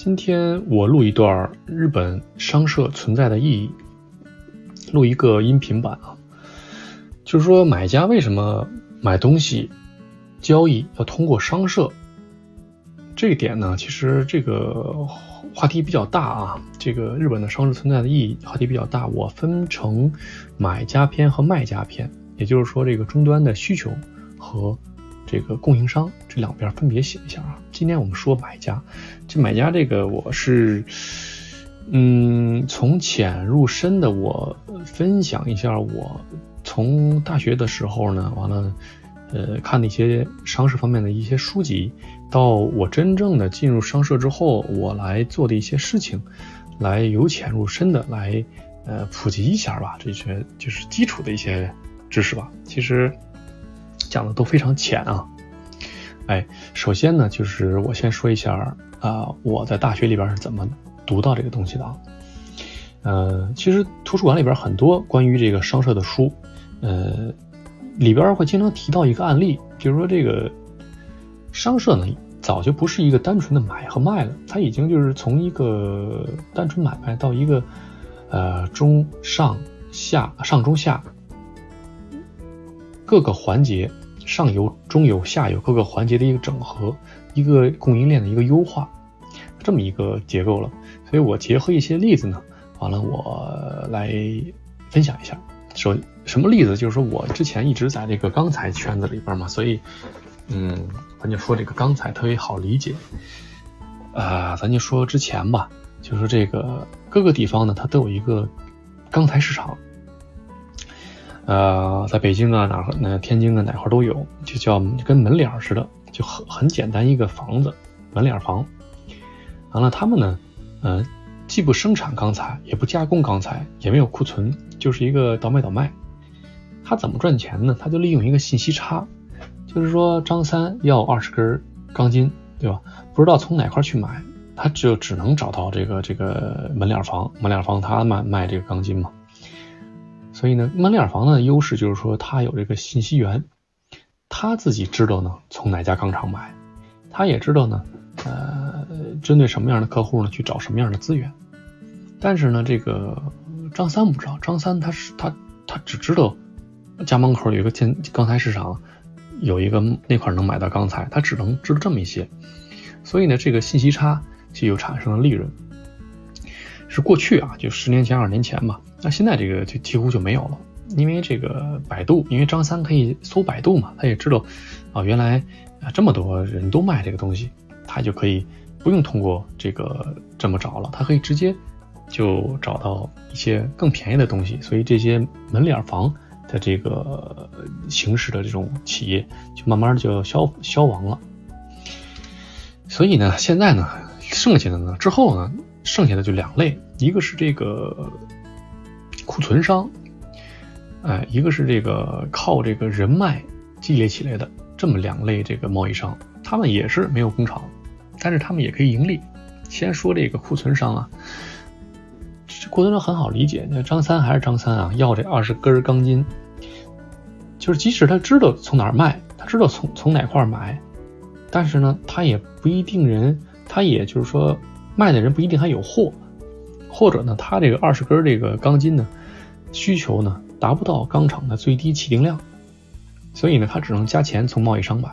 今天我录一段日本商社存在的意义，录一个音频版啊，就是说买家为什么买东西交易要通过商社？这一点呢，其实这个话题比较大啊。这个日本的商社存在的意义话题比较大，我分成买家篇和卖家篇，也就是说这个终端的需求和。这个供应商这两边分别写一下啊。今天我们说买家，这买家这个我是，嗯，从浅入深的我分享一下我从大学的时候呢，完了，呃，看那些商社方面的一些书籍，到我真正的进入商社之后，我来做的一些事情，来由浅入深的来，呃，普及一下吧，这些就是基础的一些知识吧。其实。讲的都非常浅啊，哎，首先呢，就是我先说一下啊，我在大学里边是怎么读到这个东西的啊。呃，其实图书馆里边很多关于这个商社的书，呃，里边会经常提到一个案例，比如说这个商社呢，早就不是一个单纯的买和卖了，它已经就是从一个单纯买卖到一个呃中上下上中下。各个环节，上游、中游、下游各个环节的一个整合，一个供应链的一个优化，这么一个结构了。所以我结合一些例子呢，完了我来分享一下。说什么例子？就是说我之前一直在这个钢材圈子里边嘛，所以，嗯，咱就说这个钢材特别好理解。啊，咱就说之前吧，就是这个各个地方呢，它都有一个钢材市场。呃，在北京啊，哪那天津啊，哪块都有，就叫跟门脸似的，就很很简单一个房子，门脸房。完了，他们呢，呃，既不生产钢材，也不加工钢材，也没有库存，就是一个倒买倒卖。他怎么赚钱呢？他就利用一个信息差，就是说张三要二十根钢筋，对吧？不知道从哪块去买，他就只能找到这个这个门脸房，门脸房他卖卖这个钢筋嘛。所以呢，门脸房的优势就是说，它有这个信息源，他自己知道呢从哪家钢厂买，他也知道呢，呃，针对什么样的客户呢去找什么样的资源。但是呢，这个张三不知道，张三他是他他只知道家门口有一个建钢材市场，有一个那块能买到钢材，他只能知道这么一些。所以呢，这个信息差就又产生了利润。是过去啊，就十年前、二十年前吧。那现在这个就几乎就没有了，因为这个百度，因为张三可以搜百度嘛，他也知道啊，原来啊这么多人都卖这个东西，他就可以不用通过这个这么找了，他可以直接就找到一些更便宜的东西，所以这些门脸房的这个形式的这种企业就慢慢就消消亡了。所以呢，现在呢，剩下的呢之后呢，剩下的就两类，一个是这个。库存商，哎，一个是这个靠这个人脉积累起来的这么两类这个贸易商，他们也是没有工厂，但是他们也可以盈利。先说这个库存商啊，这库存商很好理解，那张三还是张三啊，要这二十根钢筋，就是即使他知道从哪儿卖，他知道从从哪块买，但是呢，他也不一定人，他也就是说卖的人不一定还有货。或者呢，他这个二十根这个钢筋呢，需求呢达不到钢厂的最低起订量，所以呢，他只能加钱从贸易商买。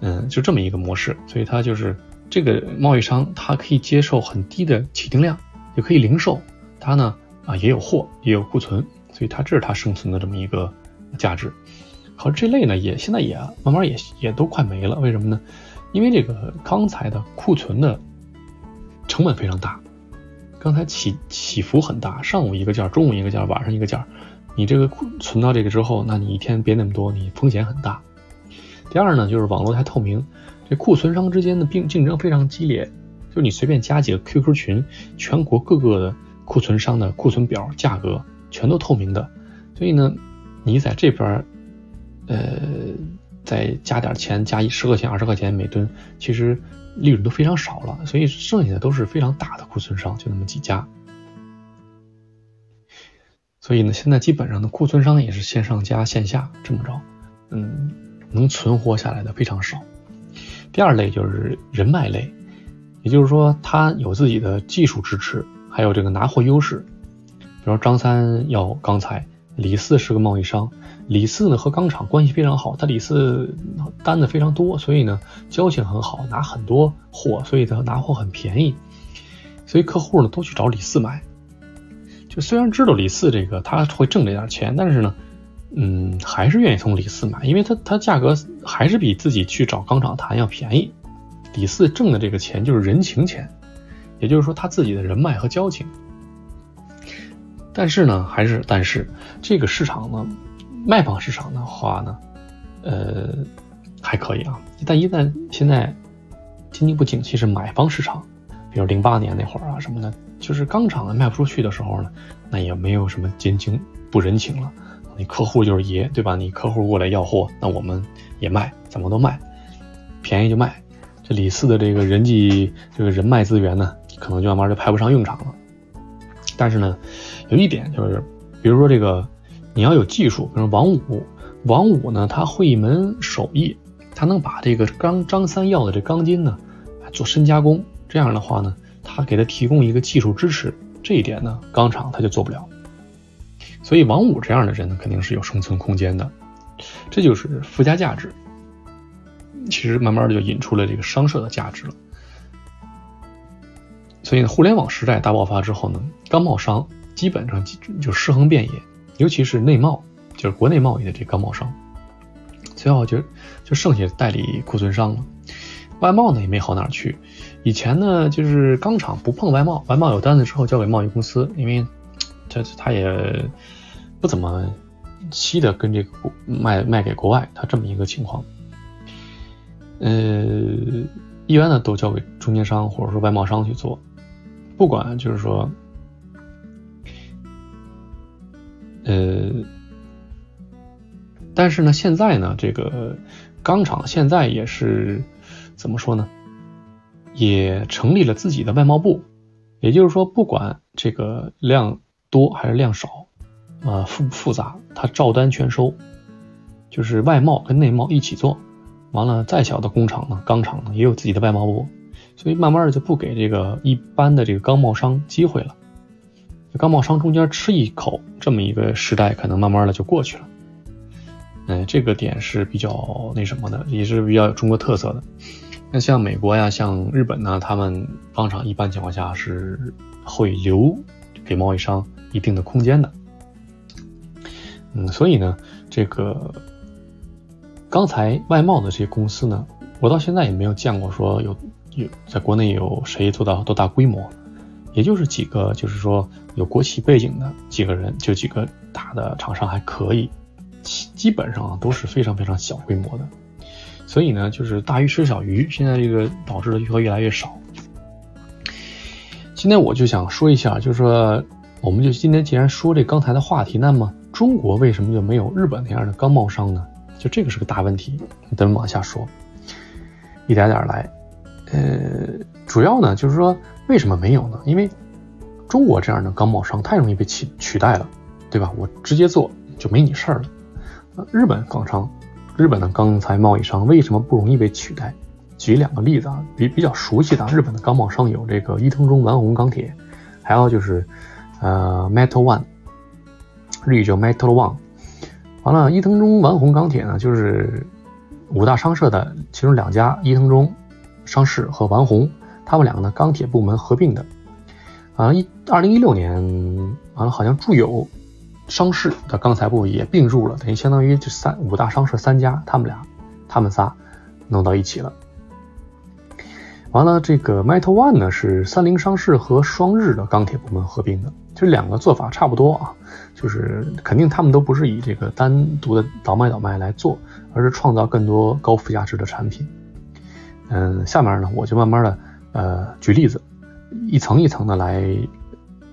嗯，就这么一个模式，所以他就是这个贸易商，他可以接受很低的起订量，也可以零售，他呢啊也有货，也有库存，所以他这是他生存的这么一个价值。可这类呢，也现在也慢慢也也都快没了，为什么呢？因为这个钢材的库存的成本非常大。刚才起起伏很大，上午一个价，中午一个价，晚上一个价，你这个库存到这个之后，那你一天别那么多，你风险很大。第二呢，就是网络太透明，这库存商之间的竞竞争非常激烈，就你随便加几个 QQ 群，全国各个的库存商的库存表价格全都透明的，所以呢，你在这边，呃，再加点钱，加一十块钱、二十块钱每吨，其实。利润都非常少了，所以剩下的都是非常大的库存商，就那么几家。所以呢，现在基本上的库存商也是线上加线下这么着，嗯，能存活下来的非常少。第二类就是人脉类，也就是说，他有自己的技术支持，还有这个拿货优势。比如张三要钢材，李四是个贸易商，李四呢和钢厂关系非常好，他李四单子非常多，所以呢交情很好，拿很多货，所以他拿货很便宜，所以客户呢都去找李四买。就虽然知道李四这个他会挣这点钱，但是呢，嗯，还是愿意从李四买，因为他他价格还是比自己去找钢厂谈要便宜。李四挣的这个钱就是人情钱，也就是说他自己的人脉和交情。但是呢，还是但是这个市场呢，卖方市场的话呢，呃，还可以啊。但一旦现在经济不景气，是买方市场，比如零八年那会儿啊什么的，就是钢厂卖不出去的时候呢，那也没有什么真情不人情了。你客户就是爷，对吧？你客户过来要货，那我们也卖，怎么都卖，便宜就卖。这李四的这个人际这个人脉资源呢，可能就慢慢就派不上用场了。但是呢，有一点就是，比如说这个你要有技术，比如王五，王五呢他会一门手艺，他能把这个钢张三要的这钢筋呢做深加工，这样的话呢，他给他提供一个技术支持，这一点呢钢厂他就做不了。所以王五这样的人呢，肯定是有生存空间的，这就是附加价值。其实慢慢的就引出了这个商社的价值了，所以呢，互联网时代大爆发之后呢，钢贸商基本上就尸横遍野，尤其是内贸，就是国内贸易的这钢贸商，最后就就剩下代理库存商了，外贸呢也没好哪去。以前呢，就是钢厂不碰外贸，外贸有单子之后交给贸易公司，因为他他也不怎么稀的跟这个卖卖给国外，他这么一个情况。呃，一般呢都交给中间商或者说外贸商去做，不管就是说，呃，但是呢，现在呢，这个钢厂现在也是怎么说呢？也成立了自己的外贸部，也就是说，不管这个量多还是量少，啊复不复杂，它照单全收，就是外贸跟内贸一起做。完了，再小的工厂呢，钢厂呢，也有自己的外贸部，所以慢慢的就不给这个一般的这个钢贸商机会了。钢贸商中间吃一口，这么一个时代，可能慢慢的就过去了。嗯，这个点是比较那什么的，也是比较有中国特色的。那像美国呀，像日本呢，他们钢厂一般情况下是会留给贸易商一定的空间的。嗯，所以呢，这个。刚才外贸的这些公司呢，我到现在也没有见过说有有在国内有谁做到多大规模，也就是几个就是说有国企背景的几个人，就几个大的厂商还可以，基本上都是非常非常小规模的，所以呢，就是大鱼吃小鱼，现在这个导致的越越来越少。今天我就想说一下，就是说，我们就今天既然说这刚才的话题，那么中国为什么就没有日本那样的钢贸商呢？就这个是个大问题，咱们往下说，一点点来。呃，主要呢就是说，为什么没有呢？因为中国这样的钢贸商太容易被取取代了，对吧？我直接做就没你事儿了。日本钢商，日本的钢材贸易商为什么不容易被取代？举两个例子啊，比比较熟悉的日本的钢贸商有这个伊藤忠丸红钢铁，还有就是呃 Metal One，日语叫 Metal One。完了，伊藤忠丸红钢铁呢，就是五大商社的其中两家，伊藤忠商事和丸红，他们两个呢钢铁部门合并的。啊，一二零一六年，完了好像住友商事的钢材部也并入了，等于相当于这三五大商社三家，他们俩，他们仨弄到一起了。完了，这个 Metal One 呢是三菱商事和双日的钢铁部门合并的，这两个做法差不多啊。就是肯定他们都不是以这个单独的倒卖倒卖来做，而是创造更多高附加值的产品。嗯，下面呢我就慢慢的呃举例子，一层一层的来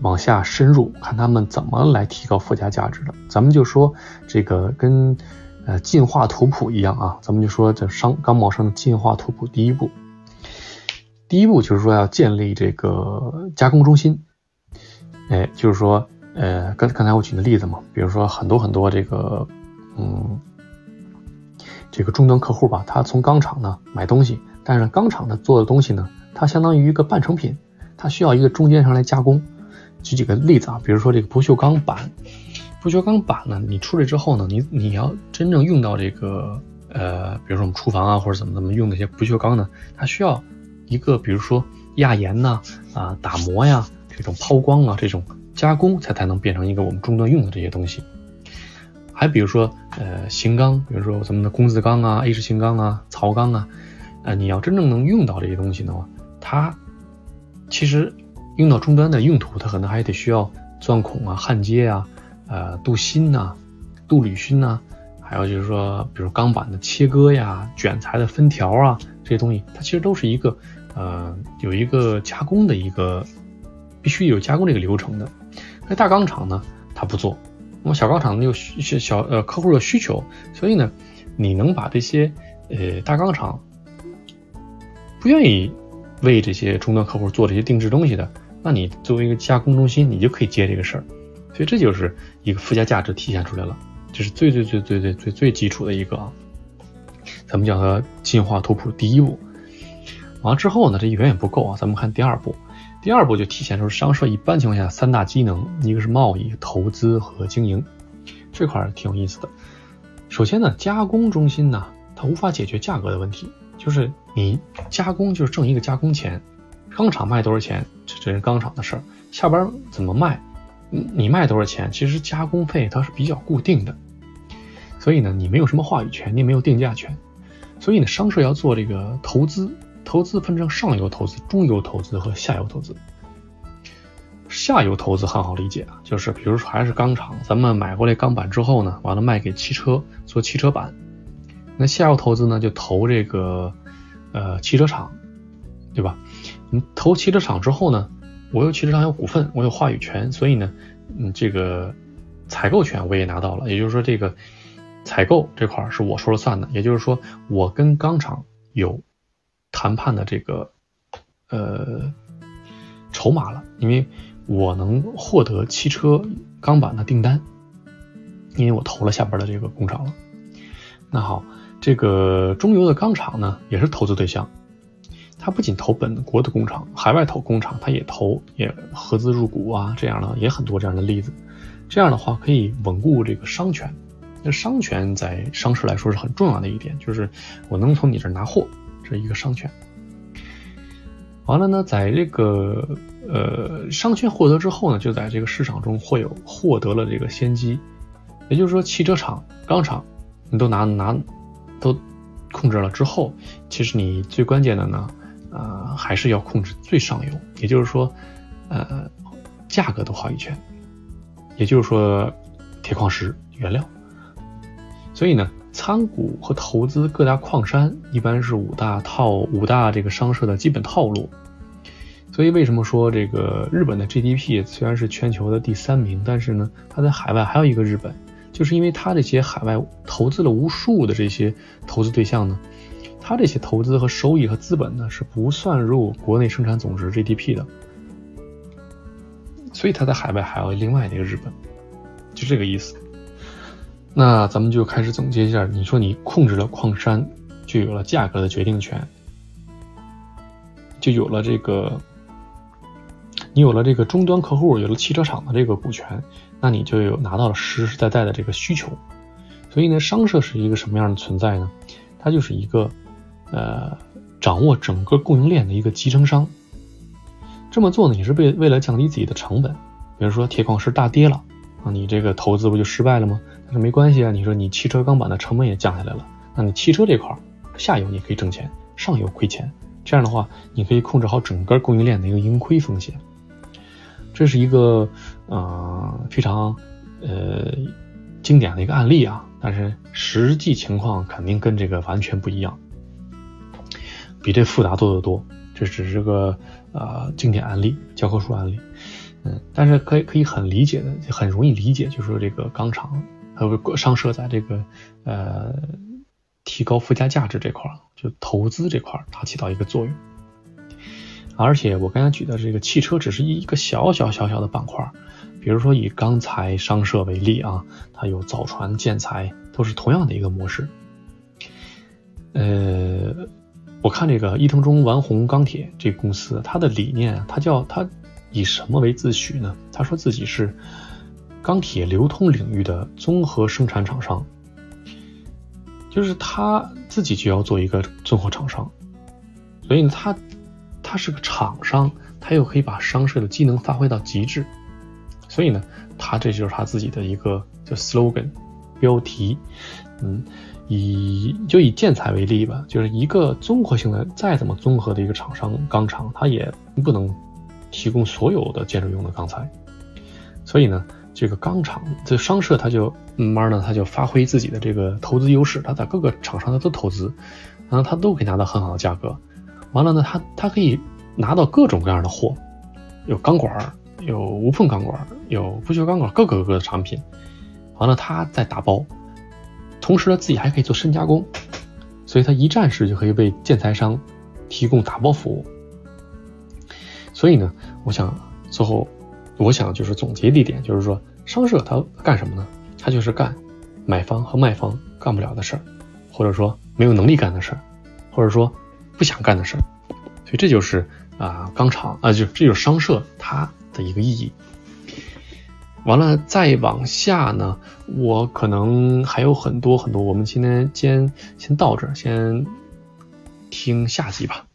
往下深入，看他们怎么来提高附加价值的。咱们就说这个跟呃进化图谱一样啊，咱们就说这商钢贸商的进化图谱第一步，第一步就是说要建立这个加工中心，哎，就是说。呃，刚刚才我举的例子嘛，比如说很多很多这个，嗯，这个终端客户吧，他从钢厂呢买东西，但是钢厂呢做的东西呢，它相当于一个半成品，它需要一个中间商来加工。举几个例子啊，比如说这个不锈钢板，不锈钢板呢，你出来之后呢，你你要真正用到这个呃，比如说我们厨房啊或者怎么怎么用那些不锈钢呢，它需要一个比如说压延呐啊打磨呀这种抛光啊这种加工才才能变成一个我们终端用的这些东西。还比如说呃型钢，比如说咱们的工字钢啊 A 式型钢啊槽钢啊。呃，你要真正能用到这些东西的话，它其实用到终端的用途，它可能还得需要钻孔啊、焊接啊、呃镀锌呐、镀铝锌呐，还有就是说，比如钢板的切割呀、卷材的分条啊这些东西，它其实都是一个呃有一个加工的一个必须有加工这个流程的。那大钢厂呢，它不做，那么小钢厂呢有需小呃客户的需求，所以呢，你能把这些呃大钢厂。不愿意为这些终端客户做这些定制东西的，那你作为一个加工中心，你就可以接这个事儿。所以这就是一个附加价值体现出来了，这是最最最最最最最基础的一个啊。咱们叫它进化图谱第一步。完了之后呢，这远远不够啊，咱们看第二步。第二步就体现出商社一般情况下三大机能，一个是贸易、投资和经营，这块挺有意思的。首先呢，加工中心呢，它无法解决价格的问题。就是你加工就是挣一个加工钱，钢厂卖多少钱，这这是钢厂的事儿。下边怎么卖，你卖多少钱，其实加工费它是比较固定的，所以呢，你没有什么话语权，你也没有定价权。所以呢，商社要做这个投资，投资分成上游投资、中游投资和下游投资。下游投资很好理解啊，就是比如说还是钢厂，咱们买过来钢板之后呢，完了卖给汽车做汽车板。那下游投资呢，就投这个，呃，汽车厂，对吧？你投汽车厂之后呢，我有汽车厂有股份，我有话语权，所以呢，嗯，这个采购权我也拿到了。也就是说，这个采购这块是我说了算的。也就是说，我跟钢厂有谈判的这个呃筹码了，因为我能获得汽车钢板的订单，因为我投了下边的这个工厂了。那好。这个中游的钢厂呢，也是投资对象。他不仅投本国的工厂，海外投工厂，他也投，也合资入股啊，这样的也很多这样的例子。这样的话可以稳固这个商权。那商权在商社来说是很重要的一点，就是我能从你这拿货，这一个商权。完了呢，在这个呃商权获得之后呢，就在这个市场中会有获得了这个先机。也就是说，汽车厂、钢厂，你都拿拿。都控制了之后，其实你最关键的呢，呃，还是要控制最上游，也就是说，呃，价格的话语权，也就是说，铁矿石原料。所以呢，参股和投资各大矿山，一般是五大套五大这个商社的基本套路。所以为什么说这个日本的 GDP 虽然是全球的第三名，但是呢，它在海外还有一个日本。就是因为他这些海外投资了无数的这些投资对象呢，他这些投资和收益和资本呢是不算入国内生产总值 GDP 的，所以他在海外还有另外的一个日本，就这个意思。那咱们就开始总结一下，你说你控制了矿山，就有了价格的决定权，就有了这个。你有了这个终端客户，有了汽车厂的这个股权，那你就有拿到了实实在在的这个需求。所以呢，商社是一个什么样的存在呢？它就是一个，呃，掌握整个供应链的一个集成商。这么做呢，也是为为了降低自己的成本。比如说铁矿石大跌了，啊，你这个投资不就失败了吗？但是没关系啊，你说你汽车钢板的成本也降下来了，那你汽车这块下游你可以挣钱，上游亏钱。这样的话，你可以控制好整个供应链的一个盈亏风险。这是一个呃非常呃经典的一个案例啊，但是实际情况肯定跟这个完全不一样，比这复杂多得多。这只是个呃经典案例，教科书案例，嗯，但是可以可以很理解的，很容易理解，就是说这个钢厂还有商社在这个呃提高附加价值这块，就投资这块，它起到一个作用。而且我刚才举的这个汽车只是一个小小小小的板块，比如说以钢材商社为例啊，它有造船建材，都是同样的一个模式。呃，我看这个伊藤忠玩红钢铁这个公司，它的理念，它叫它以什么为自诩呢？他说自己是钢铁流通领域的综合生产厂商，就是他自己就要做一个综合厂商，所以呢，他他是个厂商，他又可以把商社的机能发挥到极致，所以呢，他这就是他自己的一个叫 slogan 标题，嗯。以就以建材为例吧，就是一个综合性的再怎么综合的一个厂商钢厂，它也不能提供所有的建筑用的钢材。所以呢，这个钢厂这商社它就慢慢呢，它就发挥自己的这个投资优势，它在各个厂商它都投资，然后它都可以拿到很好的价格。完了呢，它它可以拿到各种各样的货，有钢管，有无缝钢管，有不锈钢管，各个各个的产品。完了，它再打包。同时呢，自己还可以做深加工，所以它一站式就可以为建材商提供打包服务。所以呢，我想最后，我想就是总结一点，就是说商社它干什么呢？它就是干买方和卖方干不了的事儿，或者说没有能力干的事儿，或者说不想干的事儿。所以这就是啊钢厂啊，就这就是商社它一个意义。完了，再往下呢，我可能还有很多很多。我们今天先先到这儿，先听下集吧。